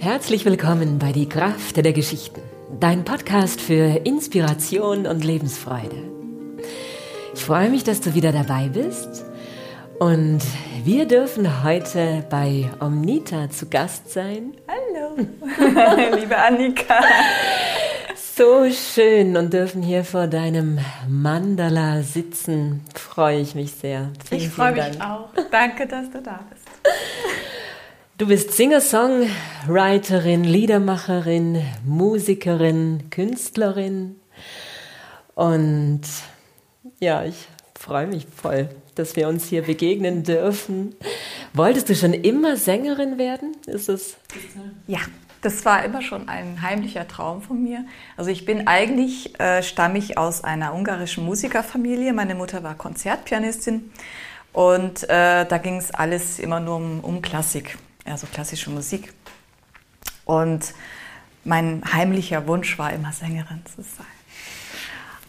Herzlich willkommen bei Die Kraft der Geschichten, dein Podcast für Inspiration und Lebensfreude. Ich freue mich, dass du wieder dabei bist und wir dürfen heute bei Omnita zu Gast sein. Hallo, liebe Annika. So schön und dürfen hier vor deinem Mandala sitzen. Freue ich mich sehr. Vielen, ich freue mich Dank. auch. Danke, dass du da bist. Du bist Singer-Songwriterin, Liedermacherin, Musikerin, Künstlerin. Und ja, ich freue mich voll, dass wir uns hier begegnen dürfen. Wolltest du schon immer Sängerin werden? Ist es? Ja, das war immer schon ein heimlicher Traum von mir. Also ich bin eigentlich, äh, stamme ich aus einer ungarischen Musikerfamilie. Meine Mutter war Konzertpianistin und äh, da ging es alles immer nur um, um Klassik also klassische Musik. Und mein heimlicher Wunsch war immer Sängerin zu sein.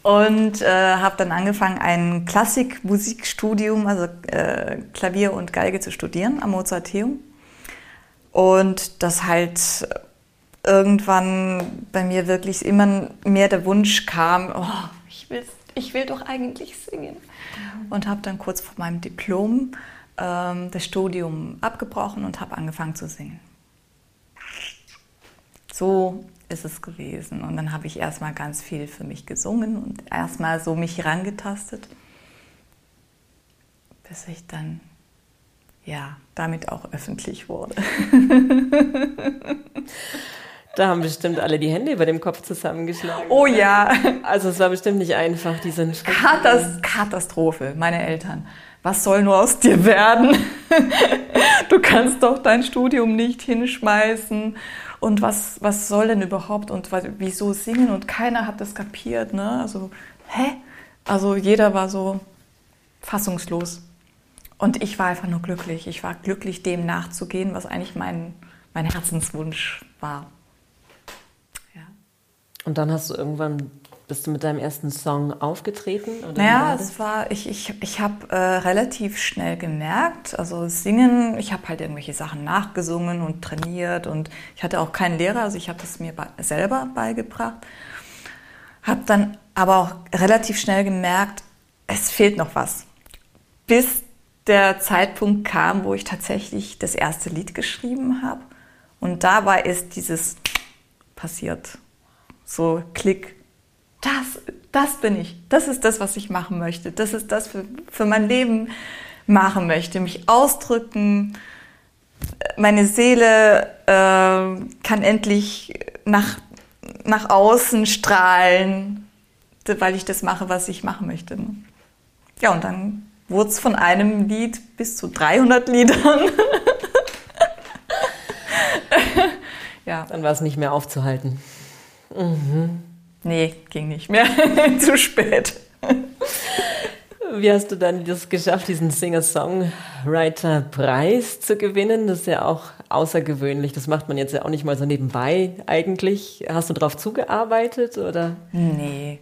Und äh, habe dann angefangen, ein Klassikmusikstudium, also äh, Klavier und Geige zu studieren am Mozarteum. Und das halt irgendwann bei mir wirklich immer mehr der Wunsch kam, oh, ich, will, ich will doch eigentlich singen. Mhm. Und habe dann kurz vor meinem Diplom ähm, das Studium abgebrochen und habe angefangen zu singen. So ist es gewesen. Und dann habe ich erstmal ganz viel für mich gesungen und erstmal so mich herangetastet, bis ich dann ja damit auch öffentlich wurde. Da haben bestimmt alle die Hände über dem Kopf zusammengeschlagen. Oh ja. Also es war bestimmt nicht einfach, diesen Schritt. Katastrophe, meine Eltern was soll nur aus dir werden? du kannst doch dein Studium nicht hinschmeißen. Und was, was soll denn überhaupt und wieso singen? Und keiner hat das kapiert. Ne? Also, hä? Also jeder war so fassungslos. Und ich war einfach nur glücklich. Ich war glücklich, dem nachzugehen, was eigentlich mein, mein Herzenswunsch war. Ja. Und dann hast du irgendwann bist du mit deinem ersten Song aufgetreten? Oder naja, es war, ich, ich, ich habe äh, relativ schnell gemerkt, also singen, ich habe halt irgendwelche Sachen nachgesungen und trainiert und ich hatte auch keinen Lehrer, also ich habe das mir be selber beigebracht. Habe dann aber auch relativ schnell gemerkt, es fehlt noch was. Bis der Zeitpunkt kam, wo ich tatsächlich das erste Lied geschrieben habe. Und dabei ist dieses passiert. So Klick, das, das bin ich. Das ist das, was ich machen möchte. Das ist das für, für mein Leben machen möchte. Mich ausdrücken. Meine Seele äh, kann endlich nach, nach außen strahlen, weil ich das mache, was ich machen möchte. Ja, und dann wurde es von einem Lied bis zu 300 Liedern. ja. Dann war es nicht mehr aufzuhalten. Mhm. Nee, ging nicht mehr. Zu spät. Wie hast du dann das geschafft, diesen Singer-Songwriter-Preis zu gewinnen? Das ist ja auch außergewöhnlich. Das macht man jetzt ja auch nicht mal so nebenbei eigentlich. Hast du darauf zugearbeitet oder? Nee.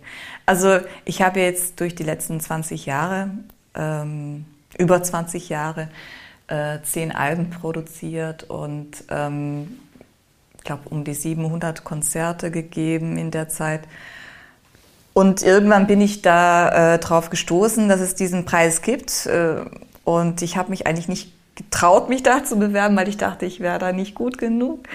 Also ich habe jetzt durch die letzten 20 Jahre, ähm, über 20 Jahre, äh, zehn Alben produziert und ähm, glaube, um die 700 Konzerte gegeben in der Zeit. Und irgendwann bin ich da äh, drauf gestoßen, dass es diesen Preis gibt. Äh, und ich habe mich eigentlich nicht getraut, mich da zu bewerben, weil ich dachte, ich wäre da nicht gut genug.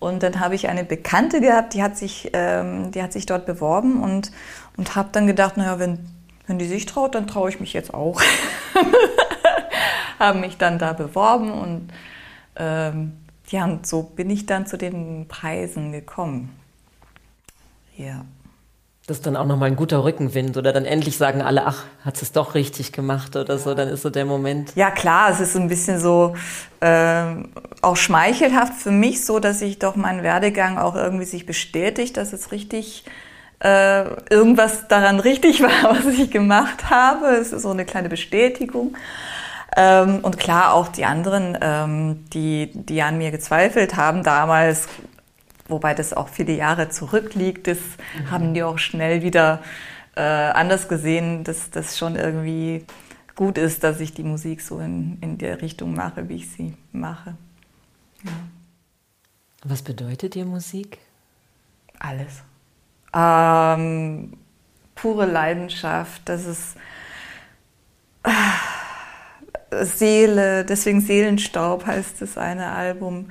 Und dann habe ich eine Bekannte gehabt, die hat sich, ähm, die hat sich dort beworben und, und habe dann gedacht, naja, wenn, wenn die sich traut, dann traue ich mich jetzt auch. habe mich dann da beworben und ähm, ja, und so bin ich dann zu den Preisen gekommen. Ja. Das ist dann auch nochmal ein guter Rückenwind oder dann endlich sagen alle, ach, hat es doch richtig gemacht oder so, dann ist so der Moment. Ja klar, es ist ein bisschen so äh, auch schmeichelhaft für mich so, dass ich doch meinen Werdegang auch irgendwie sich bestätigt, dass es richtig äh, irgendwas daran richtig war, was ich gemacht habe. Es ist so eine kleine Bestätigung. Ähm, und klar auch die anderen, ähm, die, die an mir gezweifelt haben damals, wobei das auch viele Jahre zurückliegt, das mhm. haben die auch schnell wieder äh, anders gesehen, dass das schon irgendwie gut ist, dass ich die Musik so in, in der Richtung mache, wie ich sie mache. Ja. Was bedeutet dir Musik? Alles. Ähm, pure Leidenschaft, das ist äh, Seele, deswegen Seelenstaub heißt das eine Album.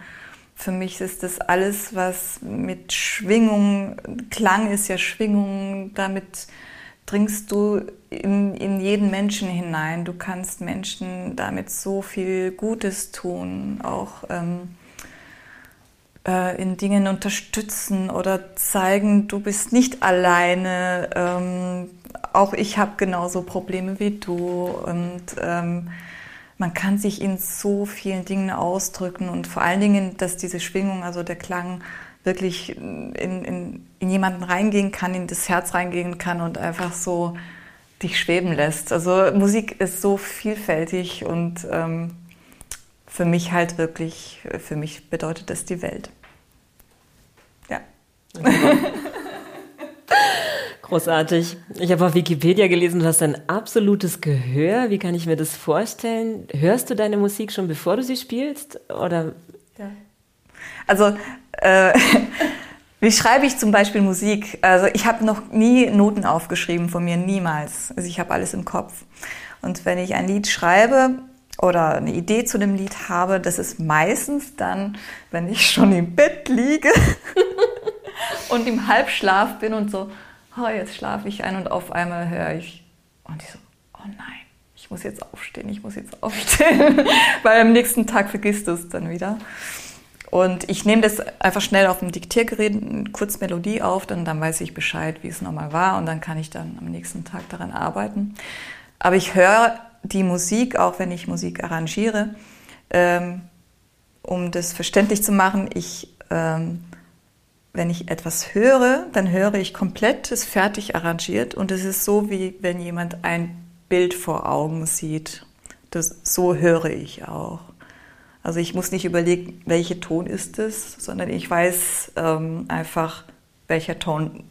Für mich ist das alles, was mit Schwingung, Klang ist ja Schwingung, damit dringst du in, in jeden Menschen hinein. Du kannst Menschen damit so viel Gutes tun, auch ähm, äh, in Dingen unterstützen oder zeigen, du bist nicht alleine. Ähm, auch ich habe genauso Probleme wie du und ähm, man kann sich in so vielen Dingen ausdrücken und vor allen Dingen, dass diese Schwingung, also der Klang, wirklich in, in, in jemanden reingehen kann, in das Herz reingehen kann und einfach so dich schweben lässt. Also Musik ist so vielfältig und ähm, für mich halt wirklich, für mich bedeutet das die Welt. Ja. Großartig. Ich habe auf Wikipedia gelesen, du hast ein absolutes Gehör. Wie kann ich mir das vorstellen? Hörst du deine Musik schon bevor du sie spielst? Oder? Ja. Also, äh, wie schreibe ich zum Beispiel Musik? Also, ich habe noch nie Noten aufgeschrieben von mir, niemals. Also, ich habe alles im Kopf. Und wenn ich ein Lied schreibe, oder eine Idee zu dem Lied habe, das ist meistens dann, wenn ich schon im Bett liege und im Halbschlaf bin und so, oh, jetzt schlafe ich ein und auf einmal höre ich und ich so, oh nein, ich muss jetzt aufstehen, ich muss jetzt aufstehen, weil am nächsten Tag vergisst du es dann wieder. Und ich nehme das einfach schnell auf dem Diktiergerät, kurz Melodie auf, dann, dann weiß ich Bescheid, wie es nochmal war und dann kann ich dann am nächsten Tag daran arbeiten. Aber ich höre die Musik, auch wenn ich Musik arrangiere, ähm, um das verständlich zu machen, ich ähm, wenn ich etwas höre, dann höre ich komplett es fertig arrangiert und es ist so, wie wenn jemand ein Bild vor Augen sieht. Das, so höre ich auch. Also ich muss nicht überlegen, welcher Ton ist es, sondern ich weiß ähm, einfach, welcher Ton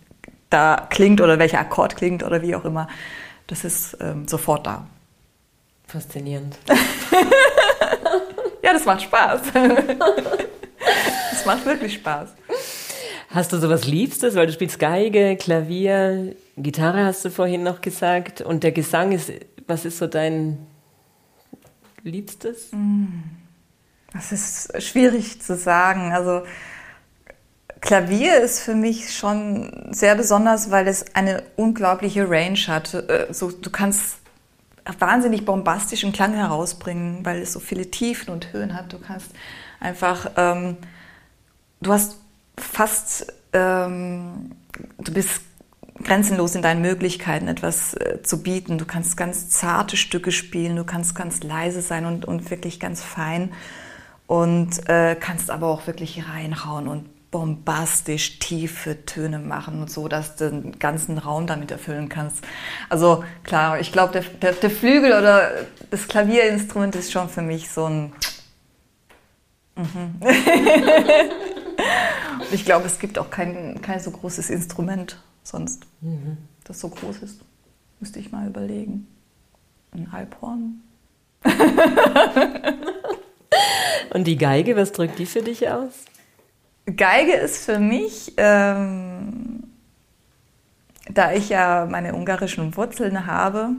da klingt oder welcher Akkord klingt oder wie auch immer. Das ist ähm, sofort da. Faszinierend. ja, das macht Spaß. das macht wirklich Spaß. Hast du sowas Liebstes? Weil du spielst Geige, Klavier, Gitarre hast du vorhin noch gesagt. Und der Gesang ist, was ist so dein Liebstes? Mm. Das ist schwierig zu sagen. Also Klavier ist für mich schon sehr besonders, weil es eine unglaubliche Range hat. Äh, so, du kannst wahnsinnig bombastischen Klang herausbringen, weil es so viele Tiefen und Höhen hat. Du kannst einfach, ähm, du hast fast, ähm, du bist grenzenlos in deinen Möglichkeiten, etwas äh, zu bieten. Du kannst ganz zarte Stücke spielen, du kannst ganz leise sein und, und wirklich ganz fein und äh, kannst aber auch wirklich reinhauen und bombastisch tiefe Töne machen und so, dass du den ganzen Raum damit erfüllen kannst. Also klar, ich glaube, der, der, der Flügel oder das Klavierinstrument ist schon für mich so ein... Mhm. ich glaube, es gibt auch kein, kein so großes Instrument sonst, mhm. das so groß ist. Müsste ich mal überlegen. Ein Alphorn. Und die Geige, was drückt die für dich aus? Geige ist für mich, ähm, da ich ja meine ungarischen Wurzeln habe,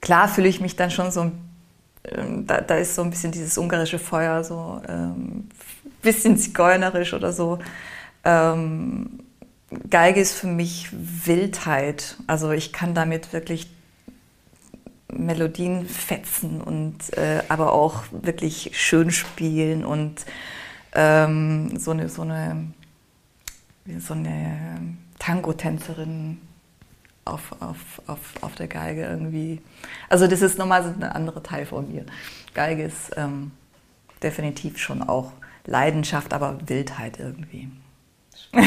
klar fühle ich mich dann schon so, ähm, da, da, ist so ein bisschen dieses ungarische Feuer, so ähm, bisschen zigeunerisch oder so. Ähm, Geige ist für mich Wildheit. Also ich kann damit wirklich Melodien fetzen und äh, aber auch wirklich schön spielen und ähm, so eine so eine so eine Tango-Tänzerin auf, auf, auf, auf der Geige irgendwie. Also das ist nochmal ein anderer Teil von mir. Geige ist ähm, definitiv schon auch Leidenschaft, aber Wildheit irgendwie.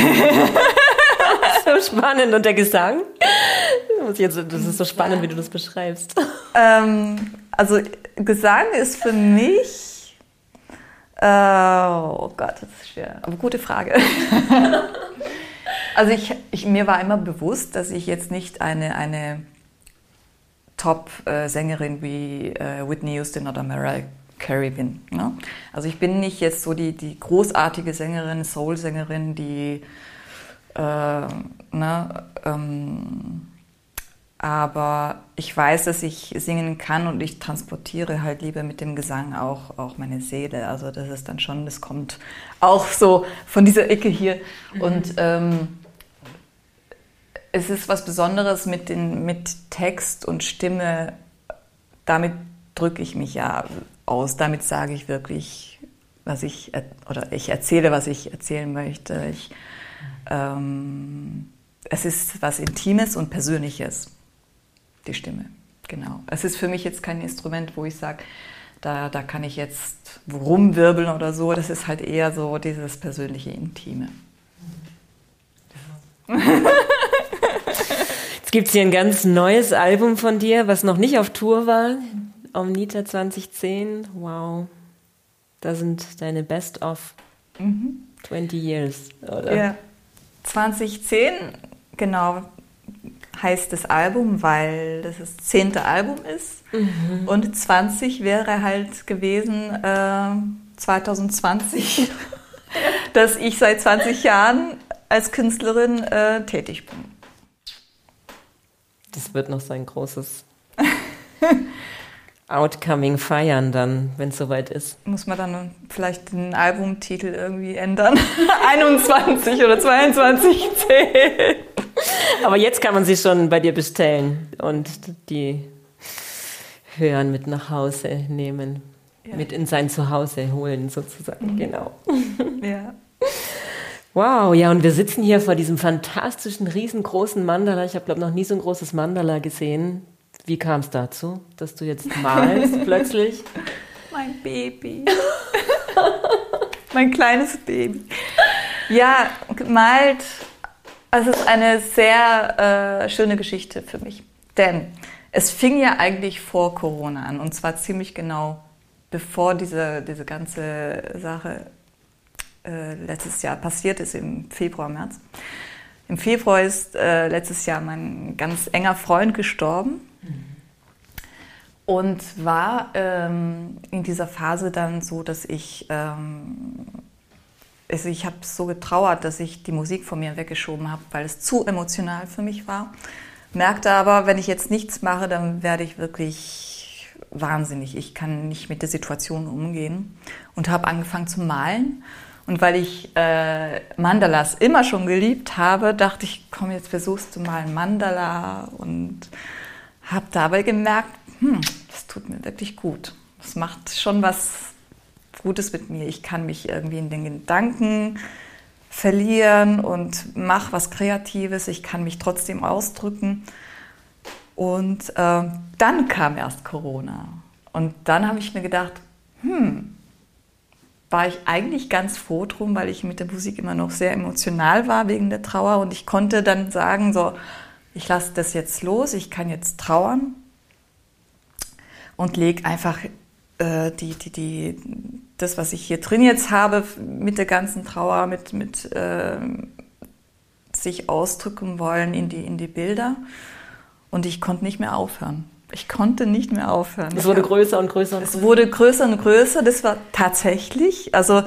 so spannend. Und der Gesang? Das ist so spannend, wie du das beschreibst. Ähm, also Gesang ist für mich, äh, oh Gott, das ist schwer, aber gute Frage. also ich, ich, mir war immer bewusst, dass ich jetzt nicht eine, eine Top-Sängerin wie äh, Whitney Houston oder Mariah Carrie bin. Ne? Also ich bin nicht jetzt so die, die großartige Sängerin, Soul-Sängerin, die äh, ne, ähm, aber ich weiß, dass ich singen kann und ich transportiere halt lieber mit dem Gesang auch, auch meine Seele. Also das ist dann schon, das kommt auch so von dieser Ecke hier. Mhm. Und ähm, es ist was Besonderes mit, den, mit Text und Stimme. Damit drücke ich mich ja aus. Damit sage ich wirklich, was ich, oder ich erzähle, was ich erzählen möchte. Ich, ähm, es ist was Intimes und Persönliches die Stimme. Genau. Es ist für mich jetzt kein Instrument, wo ich sage, da, da kann ich jetzt rumwirbeln oder so. Das ist halt eher so dieses persönliche Intime. Jetzt gibt es hier ein ganz neues Album von dir, was noch nicht auf Tour war. Omnita 2010. Wow. Da sind deine Best of mhm. 20 Years, oder? Ja. 2010, genau heißt das Album, weil das das zehnte Album ist. Mhm. Und 20 wäre halt gewesen äh, 2020, dass ich seit 20 Jahren als Künstlerin äh, tätig bin. Das wird noch sein großes Outcoming feiern dann, wenn es soweit ist. Muss man dann vielleicht den Albumtitel irgendwie ändern? 21 oder 22 10. Aber jetzt kann man sie schon bei dir bestellen und die hören mit nach Hause nehmen. Ja. Mit in sein Zuhause holen sozusagen, mhm. genau. Ja. Wow, ja, und wir sitzen hier vor diesem fantastischen, riesengroßen Mandala. Ich habe, glaube noch nie so ein großes Mandala gesehen. Wie kam es dazu, dass du jetzt malst plötzlich? Mein Baby. mein kleines Baby. Ja, gemalt. Es ist eine sehr äh, schöne Geschichte für mich. Denn es fing ja eigentlich vor Corona an. Und zwar ziemlich genau bevor diese, diese ganze Sache äh, letztes Jahr passiert ist, im Februar, März. Im Februar ist äh, letztes Jahr mein ganz enger Freund gestorben. Und war ähm, in dieser Phase dann so, dass ich, ähm, also ich habe so getrauert, dass ich die Musik von mir weggeschoben habe, weil es zu emotional für mich war. Merkte aber, wenn ich jetzt nichts mache, dann werde ich wirklich wahnsinnig. Ich kann nicht mit der Situation umgehen und habe angefangen zu malen. Und weil ich äh, Mandalas immer schon geliebt habe, dachte ich, komm, jetzt versuchst du mal ein Mandala und habe dabei gemerkt, hm, das tut mir wirklich gut. Das macht schon was Gutes mit mir. Ich kann mich irgendwie in den Gedanken verlieren und mache was Kreatives. Ich kann mich trotzdem ausdrücken. Und äh, dann kam erst Corona. Und dann habe ich mir gedacht, hm, war ich eigentlich ganz froh drum, weil ich mit der Musik immer noch sehr emotional war wegen der Trauer. Und ich konnte dann sagen, so, ich lasse das jetzt los, ich kann jetzt trauern und lege einfach äh, die, die, die, das, was ich hier drin jetzt habe, mit der ganzen Trauer, mit, mit äh, sich ausdrücken wollen in die, in die Bilder. Und ich konnte nicht mehr aufhören. Ich konnte nicht mehr aufhören. Es wurde größer und größer. Und es wurde größer und größer. Das war tatsächlich, also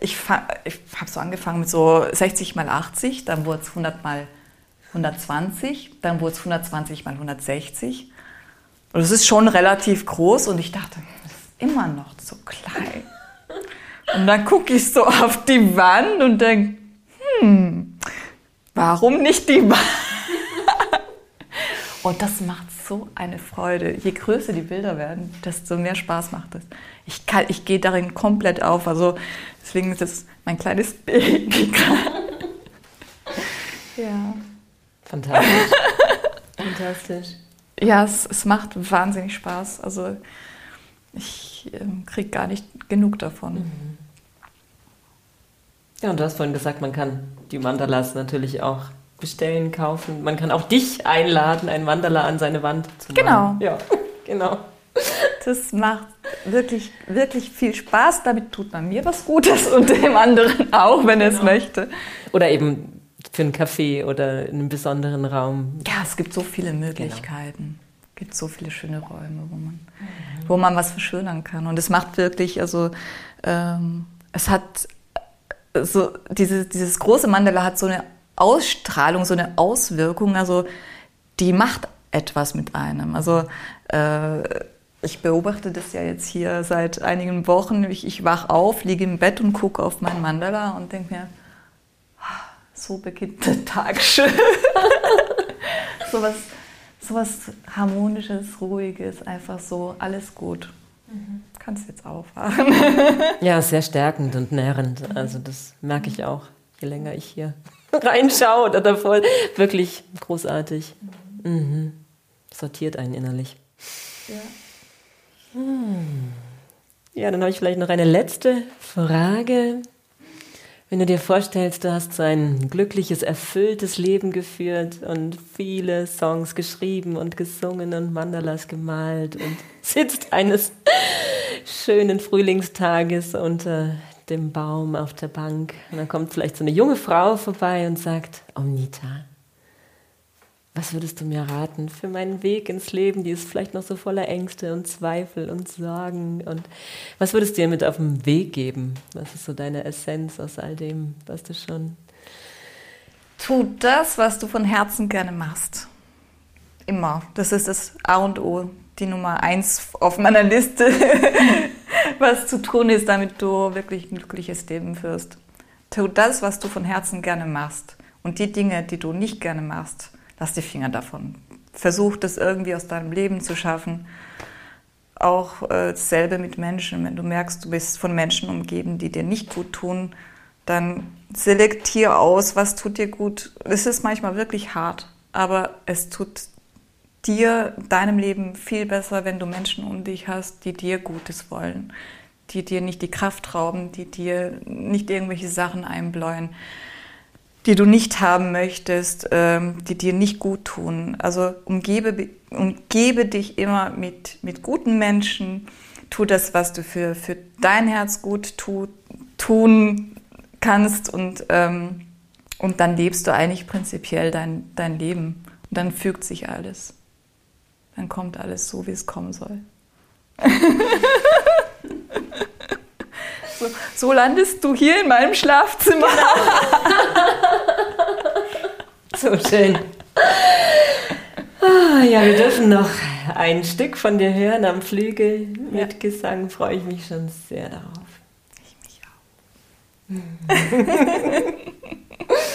ich, ich habe so angefangen mit so 60 mal 80, dann wurde es 100 mal 120, dann wurde es 120 mal 160. Und es ist schon relativ groß und ich dachte, das ist immer noch so klein. Und dann gucke ich so auf die Wand und denke, hm, warum nicht die Wand? Und das macht so eine Freude. Je größer die Bilder werden, desto mehr Spaß macht es. Ich, ich gehe darin komplett auf. Also deswegen ist es mein kleines Baby. ja. Fantastisch. Fantastisch. Ja, es, es, macht wahnsinnig Spaß. Also ich äh, kriege gar nicht genug davon. Mhm. Ja, und du hast vorhin gesagt, man kann die Mandalas natürlich auch bestellen, kaufen. Man kann auch dich einladen, ein Mandala an seine Wand zu machen. Genau. Ja, genau. Das macht wirklich, wirklich viel Spaß. Damit tut man mir was Gutes und dem anderen auch, wenn er es genau. möchte. Oder eben für einen Café oder in einem besonderen Raum. Ja, es gibt so viele Möglichkeiten. Genau. Es gibt so viele schöne Räume, wo man wo man was verschönern kann. Und es macht wirklich, also ähm, es hat so, diese, dieses große Mandala hat so eine Ausstrahlung, so eine Auswirkung, also die macht etwas mit einem. Also äh, ich beobachte das ja jetzt hier seit einigen Wochen. Ich, ich wach auf, liege im Bett und gucke auf mein Mandala und denke mir, so beginnt der Tag schön. so, was, so was Harmonisches, Ruhiges, einfach so, alles gut. Mhm. Kannst jetzt aufwachen. ja, sehr stärkend und nährend. Also das merke ich auch, je länger ich hier reinschaue oder davor. Wirklich großartig. Mhm. Sortiert einen innerlich. Ja. Hm. Ja, dann habe ich vielleicht noch eine letzte Frage. Wenn du dir vorstellst, du hast so ein glückliches, erfülltes Leben geführt und viele Songs geschrieben und gesungen und Mandalas gemalt und sitzt eines schönen Frühlingstages unter dem Baum auf der Bank. Und dann kommt vielleicht so eine junge Frau vorbei und sagt, Omnita, was würdest du mir raten für meinen Weg ins Leben? Die ist vielleicht noch so voller Ängste und Zweifel und Sorgen. Und was würdest du dir mit auf den Weg geben? Was ist so deine Essenz aus all dem, was du schon. Tu das, was du von Herzen gerne machst. Immer. Das ist das A und O, die Nummer eins auf meiner Liste, was zu tun ist, damit du wirklich ein glückliches Leben führst. Tu das, was du von Herzen gerne machst. Und die Dinge, die du nicht gerne machst, lass die Finger davon. Versuch das irgendwie aus deinem Leben zu schaffen. Auch äh, dasselbe mit Menschen. Wenn du merkst, du bist von Menschen umgeben, die dir nicht gut tun, dann selektier aus, was tut dir gut. Es ist manchmal wirklich hart, aber es tut dir, deinem Leben viel besser, wenn du Menschen um dich hast, die dir Gutes wollen, die dir nicht die Kraft rauben, die dir nicht irgendwelche Sachen einbläuen die du nicht haben möchtest, ähm, die dir nicht gut tun. Also umgebe, umgebe dich immer mit, mit guten Menschen. Tu das, was du für, für dein Herz gut tu, tun kannst und, ähm, und dann lebst du eigentlich prinzipiell dein, dein Leben. Und dann fügt sich alles. Dann kommt alles so, wie es kommen soll. So, so, landest du hier in meinem Schlafzimmer. Genau. so schön. Ah, ja, wir dürfen noch ein Stück von dir hören am Flügel mit ja. Gesang. Freue ich mich schon sehr darauf. Ich mich auch.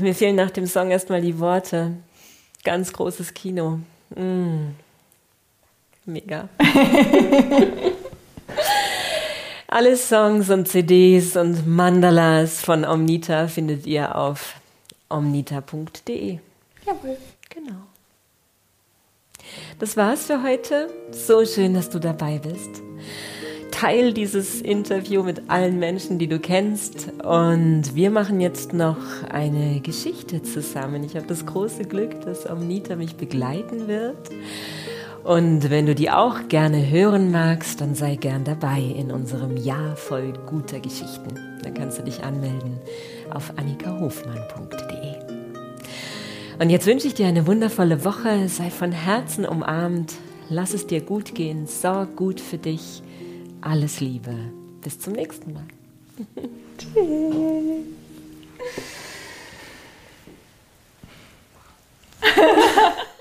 mir fehlen nach dem Song erstmal die Worte. Ganz großes Kino. Mm. Mega. Alle Songs und CDs und Mandalas von Omnita findet ihr auf omnita.de. Jawohl. Genau. Das war's für heute. So schön, dass du dabei bist. Teil dieses Interview mit allen Menschen, die du kennst. Und wir machen jetzt noch eine Geschichte zusammen. Ich habe das große Glück, dass Omnita mich begleiten wird. Und wenn du die auch gerne hören magst, dann sei gern dabei in unserem Jahr voll guter Geschichten. Dann kannst du dich anmelden auf annikahofmann.de. Und jetzt wünsche ich dir eine wundervolle Woche. Sei von Herzen umarmt. Lass es dir gut gehen. Sorg gut für dich. Alles Liebe. Bis zum nächsten Mal. Tschüss.